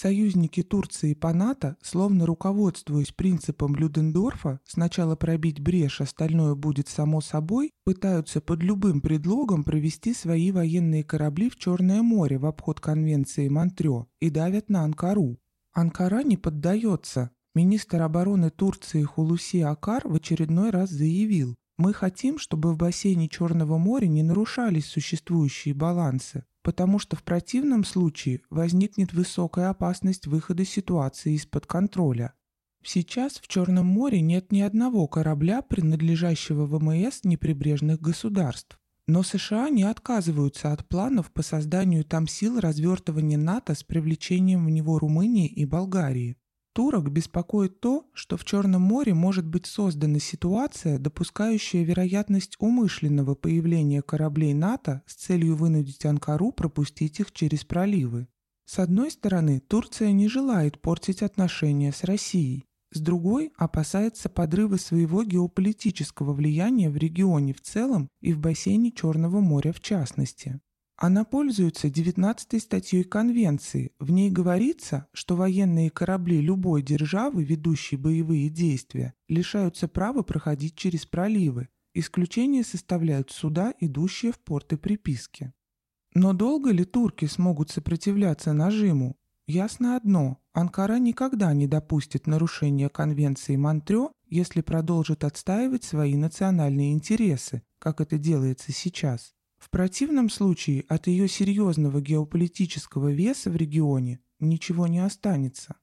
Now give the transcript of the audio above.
Союзники Турции по НАТО, словно руководствуясь принципом Людендорфа «сначала пробить брешь, остальное будет само собой», пытаются под любым предлогом провести свои военные корабли в Черное море в обход конвенции Монтрё и давят на Анкару. Анкара не поддается. Министр обороны Турции Хулуси Акар в очередной раз заявил, мы хотим, чтобы в бассейне Черного моря не нарушались существующие балансы потому что в противном случае возникнет высокая опасность выхода ситуации из-под контроля. Сейчас в Черном море нет ни одного корабля, принадлежащего ВМС неприбрежных государств. Но США не отказываются от планов по созданию там сил развертывания НАТО с привлечением в него Румынии и Болгарии. Турок беспокоит то, что в Черном море может быть создана ситуация, допускающая вероятность умышленного появления кораблей НАТО с целью вынудить Анкару пропустить их через проливы. С одной стороны, Турция не желает портить отношения с Россией, с другой опасается подрыва своего геополитического влияния в регионе в целом и в бассейне Черного моря в частности. Она пользуется 19 статьей Конвенции. В ней говорится, что военные корабли любой державы, ведущие боевые действия, лишаются права проходить через проливы. Исключение составляют суда, идущие в порты приписки. Но долго ли турки смогут сопротивляться нажиму? Ясно одно – Анкара никогда не допустит нарушения Конвенции Монтрё, если продолжит отстаивать свои национальные интересы, как это делается сейчас. В противном случае от ее серьезного геополитического веса в регионе ничего не останется.